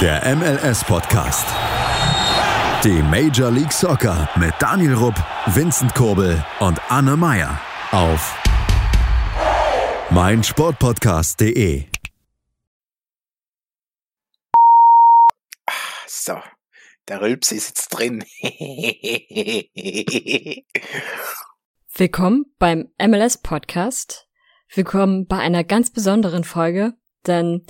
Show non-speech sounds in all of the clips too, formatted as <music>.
Der MLS-Podcast. Die Major League Soccer mit Daniel Rupp, Vincent Kurbel und Anne Meyer auf meinsportpodcast.de. So, der Rülps ist jetzt drin. <laughs> Willkommen beim MLS Podcast. Willkommen bei einer ganz besonderen Folge, denn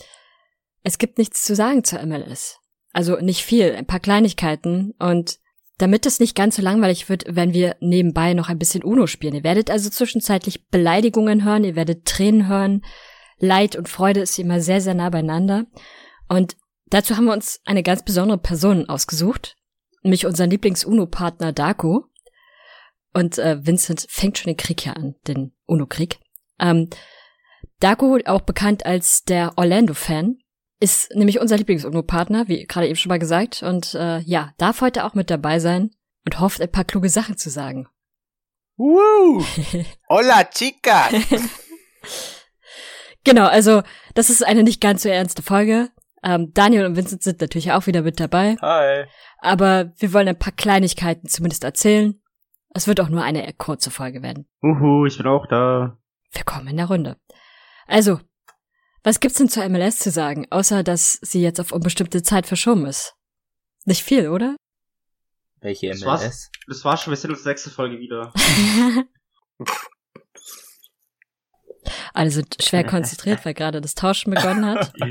es gibt nichts zu sagen zur MLS. Also nicht viel, ein paar Kleinigkeiten und damit es nicht ganz so langweilig wird, werden wir nebenbei noch ein bisschen Uno spielen. Ihr werdet also zwischenzeitlich Beleidigungen hören, ihr werdet Tränen hören. Leid und Freude ist immer sehr, sehr nah beieinander. Und dazu haben wir uns eine ganz besondere Person ausgesucht, nämlich unseren Lieblings-Uno-Partner Darko. Und äh, Vincent fängt schon den Krieg hier an, den Uno-Krieg. Ähm, Darko, auch bekannt als der Orlando-Fan, ist nämlich unser Lieblings-UNO-Partner, wie gerade eben schon mal gesagt. Und äh, ja, darf heute auch mit dabei sein und hofft, ein paar kluge Sachen zu sagen. Woo! <laughs> Hola, chica! <laughs> genau, also das ist eine nicht ganz so ernste Folge. Ähm, Daniel und Vincent sind natürlich auch wieder mit dabei. Hi. Aber wir wollen ein paar Kleinigkeiten zumindest erzählen. Es wird auch nur eine kurze Folge werden. Uhu, ich bin auch da. Willkommen in der Runde. Also, was gibt's denn zur MLS zu sagen, außer dass sie jetzt auf unbestimmte Zeit verschoben ist? Nicht viel, oder? Welche Das MLS? war's, das war schon, wir sind uns sechste Folge wieder. <laughs> Alle sind schwer <laughs> konzentriert, weil gerade das Tauschen begonnen hat. <laughs>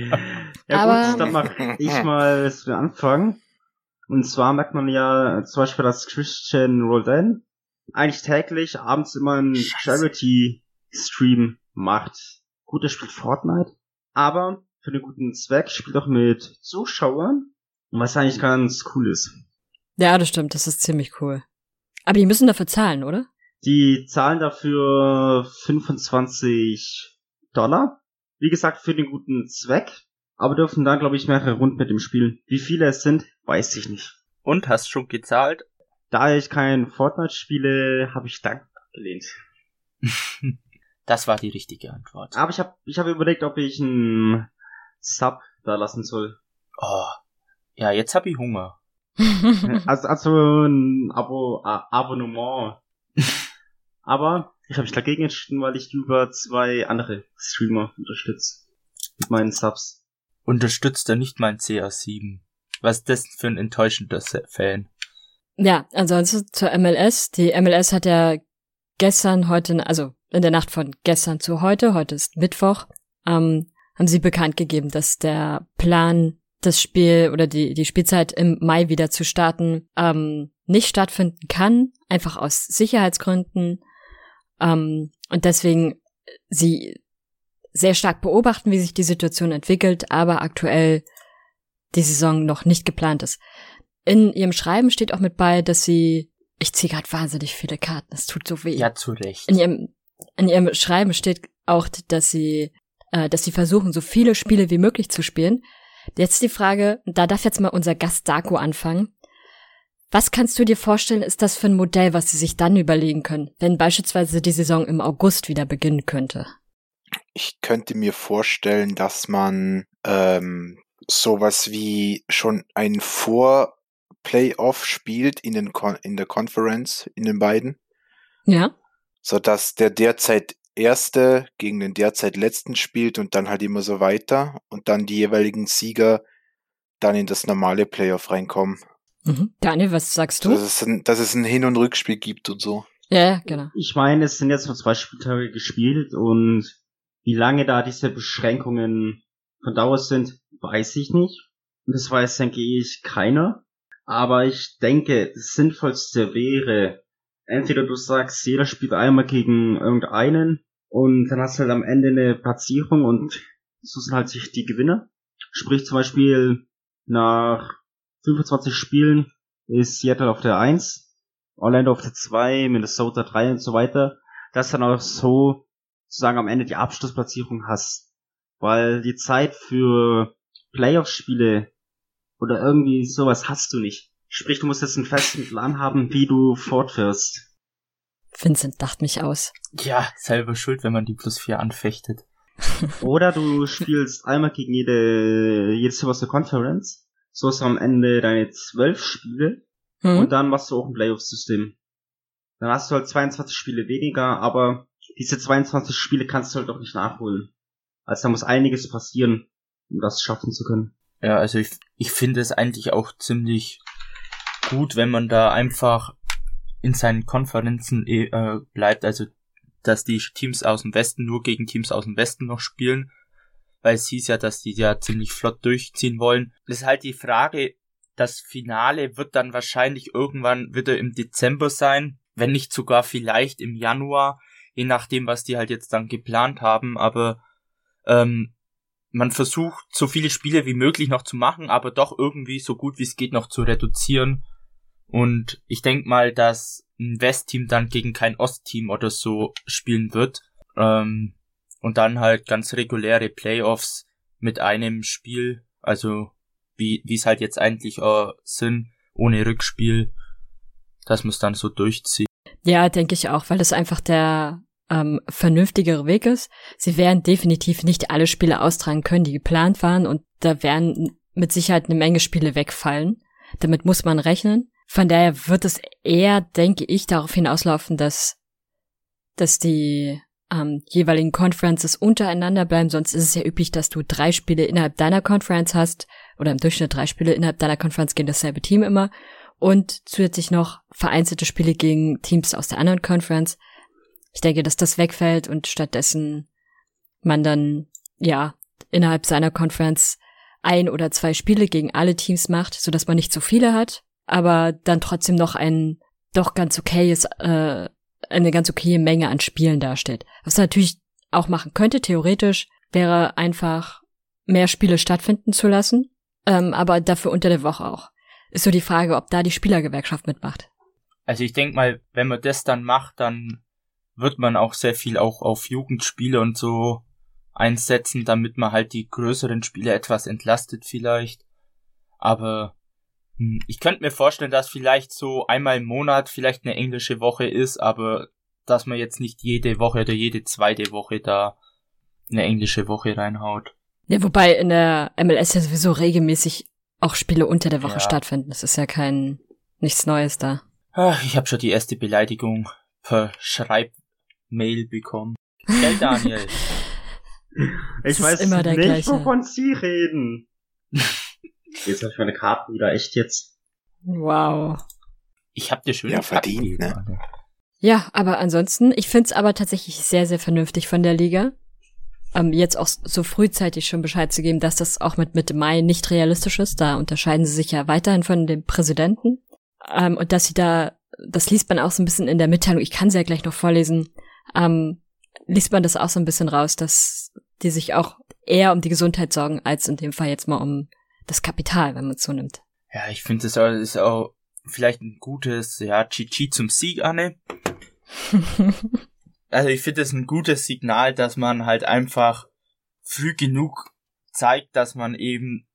Ja Aber- gut, dann mach ich mal zu den Anfang. Und zwar merkt man ja zum Beispiel, dass Christian Roldan eigentlich täglich abends immer einen Charity-Stream macht. Gut, er spielt Fortnite, aber für den guten Zweck spielt auch mit Zuschauern, was eigentlich ganz cool ist. Ja, das stimmt, das ist ziemlich cool. Aber die müssen dafür zahlen, oder? Die zahlen dafür 25 Dollar. Wie gesagt, für den guten Zweck. Aber dürfen dann, glaube ich, mehrere Runden mit dem spielen. Wie viele es sind, weiß ich nicht. Und hast schon gezahlt? Da ich kein Fortnite spiele, habe ich dankend abgelehnt. <laughs> Das war die richtige Antwort. Aber ich habe ich hab überlegt, ob ich einen Sub da lassen soll. Oh. Ja, jetzt hab ich Hunger. <laughs> Also, also ein Abo, A Abonnement. <laughs> Aber ich habe mich dagegen entschieden, weil ich über zwei andere Streamer unterstütze. Mit meinen Subs. Unterstützt er nicht mein CR7? Was ist das für ein enttäuschender Fan? ja, ansonsten zur MLS. Die MLS hat ja gestern, heute, also in der Nacht von gestern zu heute, heute ist Mittwoch, ähm, haben sie bekannt gegeben, dass der Plan, das Spiel oder die, die Spielzeit im Mai wieder zu starten, ähm, nicht stattfinden kann, einfach aus Sicherheitsgründen. Ähm, und deswegen sie sehr stark beobachten, wie sich die Situation entwickelt, aber aktuell die Saison noch nicht geplant ist. In ihrem Schreiben steht auch mit bei, dass sie, ich ziehe gerade wahnsinnig viele Karten, es tut so weh. Ja, zu Recht. In ihrem, in ihrem Schreiben steht auch, dass sie, äh, dass sie versuchen, so viele Spiele wie möglich zu spielen. Jetzt die Frage, da darf jetzt mal unser Gast Darko anfangen. Was kannst du dir vorstellen, ist das für ein Modell, was sie sich dann überlegen können, wenn beispielsweise die Saison im August wieder beginnen könnte? Ich könnte mir vorstellen, dass man ähm, sowas wie schon ein Vor-Playoff spielt in, den Con in der Conference, in den beiden, Ja? Sodass der derzeit Erste gegen den derzeit Letzten spielt und dann halt immer so weiter und dann die jeweiligen Sieger dann in das normale Playoff reinkommen. Mhm. Daniel, was sagst du? Dass es, ein, dass es ein Hin- und Rückspiel gibt und so. ja, genau. Ich meine, es sind jetzt nur zwei Spieltage gespielt und wie lange da diese Beschränkungen von Dauer sind, weiß ich nicht. Und das weiß, denke ich, keiner. Aber ich denke, das Sinnvollste wäre, entweder du sagst, jeder spielt einmal gegen irgendeinen und dann hast du halt am Ende eine Platzierung und so sind halt sich die Gewinner. Sprich zum Beispiel nach 25 Spielen ist Seattle auf der 1, Orlando auf der 2, Minnesota 3 und so weiter, dass dann auch so sozusagen am Ende die Abschlussplatzierung hast. Weil die Zeit für Playoff-Spiele oder irgendwie sowas hast du nicht. Sprich, du musst jetzt einen festen Plan haben, wie du fortfährst. Vincent dacht mich aus. Ja, selber schuld, wenn man die plus vier anfechtet. <laughs> Oder du spielst einmal gegen jede, jedes der Conference so hast du am Ende deine zwölf Spiele Hm? und dann machst du auch ein Playoff-System. Dann hast du halt 22 Spiele weniger, aber diese 22 Spiele kannst du halt auch nicht nachholen. Also da muss einiges passieren, um das schaffen zu können. Ja, also ich, ich finde es eigentlich auch ziemlich gut, wenn man da einfach in seinen Konferenzen eh, äh, bleibt, also dass die Teams aus dem Westen nur gegen Teams aus dem Westen noch spielen, weil es hieß ja, dass die ja ziemlich flott durchziehen wollen. Das ist halt die Frage, das Finale wird dann wahrscheinlich irgendwann wieder im Dezember sein, wenn nicht sogar vielleicht im Januar, je nachdem, was die halt jetzt dann geplant haben, aber ähm, man versucht, so viele Spiele wie möglich noch zu machen, aber doch irgendwie so gut wie es geht noch zu reduzieren. Und ich denke mal, dass ein Westteam dann gegen kein Ostteam oder so spielen wird. Ähm, und dann halt ganz reguläre Playoffs mit einem Spiel, also wie es halt jetzt eigentlich äh, sind, ohne Rückspiel, dass man es dann so durchzieht. Ja, denke ich auch, weil das einfach der ähm, vernünftigere Weg ist. Sie werden definitiv nicht alle Spiele austragen können, die geplant waren und da werden mit Sicherheit eine Menge Spiele wegfallen. Damit muss man rechnen. Von daher wird es eher, denke ich, darauf hinauslaufen, dass, dass die ähm, jeweiligen Conferences untereinander bleiben. Sonst ist es ja üblich, dass du drei Spiele innerhalb deiner Conference hast oder im Durchschnitt drei Spiele innerhalb deiner Conference gegen dasselbe Team immer und zusätzlich noch vereinzelte Spiele gegen Teams aus der anderen Conference. Ich denke, dass das wegfällt und stattdessen man dann, ja, innerhalb seiner Conference ein oder zwei Spiele gegen alle Teams macht, so dass man nicht so viele hat, aber dann trotzdem noch ein doch ganz okayes, äh, eine ganz okaye Menge an Spielen dasteht. Was man natürlich auch machen könnte, theoretisch, wäre einfach mehr Spiele stattfinden zu lassen, ähm, aber dafür unter der Woche auch. Ist so die Frage, ob da die Spielergewerkschaft mitmacht. Also ich denke mal, wenn man das dann macht, dann wird man auch sehr viel auch auf Jugendspiele und so einsetzen, damit man halt die größeren Spiele etwas entlastet vielleicht. Aber ich könnte mir vorstellen, dass vielleicht so einmal im Monat vielleicht eine englische Woche ist, aber dass man jetzt nicht jede Woche oder jede zweite Woche da eine englische Woche reinhaut. Ja, wobei in der MLS ja sowieso regelmäßig auch Spiele unter der Woche Ja. stattfinden. Das ist ja kein nichts Neues da. Ach, ich habe schon die erste Beleidigung per Schreibmail bekommen. Gell, <laughs> Daniel? Ich weiß immer der nicht, gleiche. wovon Sie reden. Jetzt habe ich meine Karten wieder echt jetzt. Wow. Ich hab dir schön Ja, verdient, ne? Ja, aber ansonsten, ich find's aber tatsächlich sehr, sehr vernünftig von der Liga. Ähm, jetzt auch so frühzeitig schon Bescheid zu geben, dass das auch mit Mitte Mai nicht realistisch ist. Da unterscheiden sie sich ja weiterhin von dem Präsidenten. Ähm, und dass sie da, das liest man auch so ein bisschen in der Mitteilung, ich kann sie ja gleich noch vorlesen, ähm, liest man das auch so ein bisschen raus, dass die sich auch eher um die Gesundheit sorgen, als in dem Fall jetzt mal um das Kapital, wenn man es so nimmt. Ja, ich finde, das ist auch vielleicht ein gutes, ja, GG zum Sieg, Anne. <laughs> Also ich finde es ein gutes Signal, dass man halt einfach früh genug zeigt, dass man eben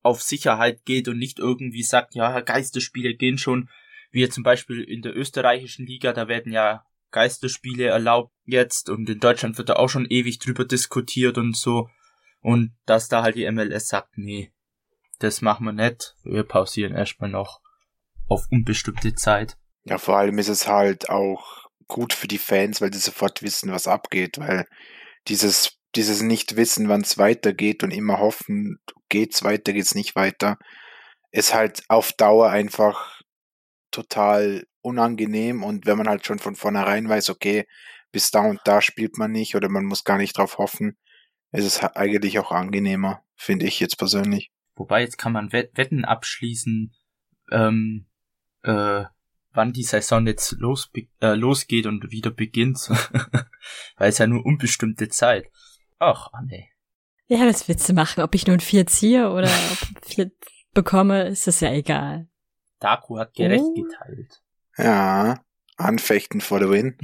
auf Sicherheit geht und nicht irgendwie sagt, ja, Geisterspiele gehen schon, wie zum Beispiel in der österreichischen Liga, da werden ja Geisterspiele erlaubt jetzt und in Deutschland wird da auch schon ewig drüber diskutiert und so und dass da halt die MLS sagt, nee, das machen wir nicht, wir pausieren erstmal noch auf unbestimmte Zeit. Ja, vor allem ist es halt auch gut für die Fans, weil die sofort wissen, was abgeht, weil dieses, dieses Nicht-Wissen, wann es weitergeht und immer hoffen, geht's weiter, geht's nicht weiter, ist halt auf Dauer einfach total unangenehm und wenn man halt schon von vornherein weiß, okay, bis da und da spielt man nicht oder man muss gar nicht drauf hoffen, ist es eigentlich auch angenehmer, finde ich jetzt persönlich. Wobei jetzt kann man Wett Wetten abschließen, ähm, äh, wann die Saison jetzt los, äh, losgeht und wieder beginnt. <laughs> Weil es ja nur unbestimmte Zeit. Ach, ah, nee. Ja, was willst du machen? Ob ich nun vier ziehe oder ob vier bekomme, ist das ja egal. Daku hat gerecht Oh. geteilt. Ja, anfechten for the win.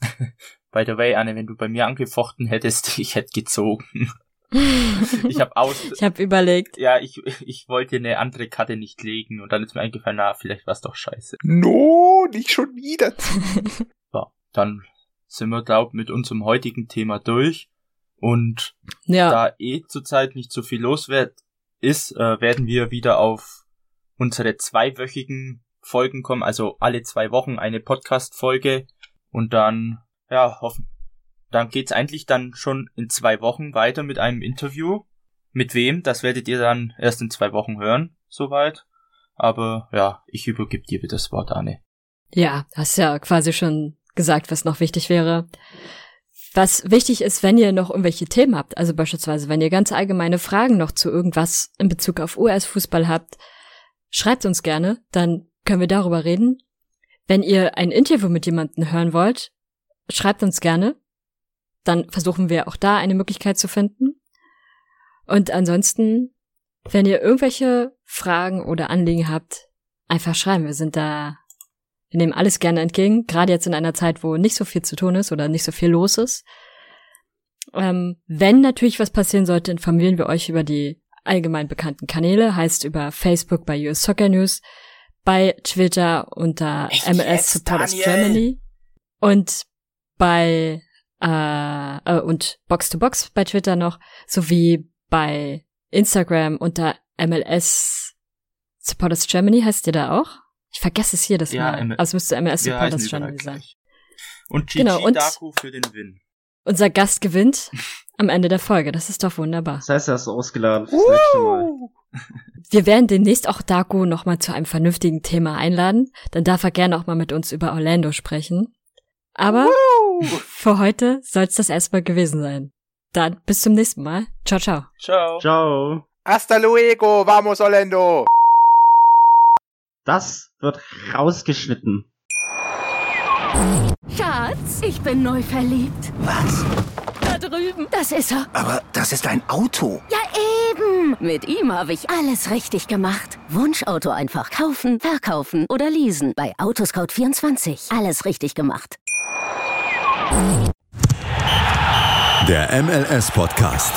<laughs> By the way, Anne, wenn du bei mir angefochten hättest, <laughs> ich hätte gezogen. <laughs> Ich habe aus, Ich habe überlegt. ja, ich, ich wollte eine andere Karte nicht legen und dann ist mir eingefallen, na, vielleicht war's doch scheiße. No, nicht schon wieder. <laughs> Ja, dann sind wir, glaub, mit unserem heutigen Thema durch und Ja, da eh zurzeit nicht so viel los wird, ist, äh, werden wir wieder auf unsere zweiwöchigen Folgen kommen, also alle zwei Wochen eine Podcast-Folge und dann, ja, hoffen, dann geht's eigentlich dann schon in zwei Wochen weiter mit einem Interview. Mit wem? Das werdet ihr dann erst in zwei Wochen hören, soweit. Aber ja, ich übergebe dir wieder das Wort, Anne. Ja, hast ja quasi schon gesagt, was noch wichtig wäre. Was wichtig ist, wenn ihr noch irgendwelche Themen habt, also beispielsweise, wenn ihr ganz allgemeine Fragen noch zu irgendwas in Bezug auf US-Fußball habt, schreibt uns gerne, dann können wir darüber reden. Wenn ihr ein Interview mit jemandem hören wollt, schreibt uns gerne. Dann versuchen wir auch da eine Möglichkeit zu finden. Und ansonsten, wenn ihr irgendwelche Fragen oder Anliegen habt, einfach schreiben. Wir sind da wir nehmen alles gerne entgegen, gerade jetzt in einer Zeit, wo nicht so viel zu tun ist oder nicht so viel los ist. Ähm, wenn natürlich was passieren sollte, informieren wir euch über die allgemein bekannten Kanäle, heißt über Facebook bei US Soccer News, bei Twitter unter MLS Supporters? Germany und bei äh, äh, und Box to Box bei Twitter noch, sowie bei Instagram unter MLS Supporters Germany heißt ihr da auch? Ich vergesse es hier das Ja, Mal. M- Also müsste MLS Supporters Germany sein. Und GG Genau, und- Daku für den Win. Unser Gast gewinnt <laughs> am Ende der Folge. Das ist doch wunderbar. Das heißt, er ist ausgeladen fürs nächste Mal. <laughs> Wir werden demnächst auch Daku nochmal zu einem vernünftigen Thema einladen. Dann darf er gerne auch mal mit uns über Orlando sprechen. Aber <laughs> für heute soll es das erstmal gewesen sein. Dann bis zum nächsten Mal. Ciao, ciao. Ciao. Ciao. Hasta luego, vamos Orlando! Das wird rausgeschnitten. Schatz, ich bin neu verliebt. Was? Da drüben. Das ist er. Aber das ist ein Auto. Ja, eben. Mit ihm habe ich alles richtig gemacht. Wunschauto einfach kaufen, verkaufen oder leasen. Bei Autoscout24. Alles richtig gemacht. Der MLS-Podcast.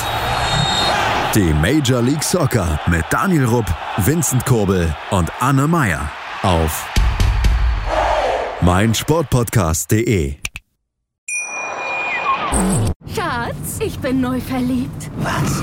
Die Major League Soccer mit Daniel Rupp, Vincent Kurbel und Anne Meyer auf meinsportpodcast.de. Schatz, ich bin neu verliebt. Was?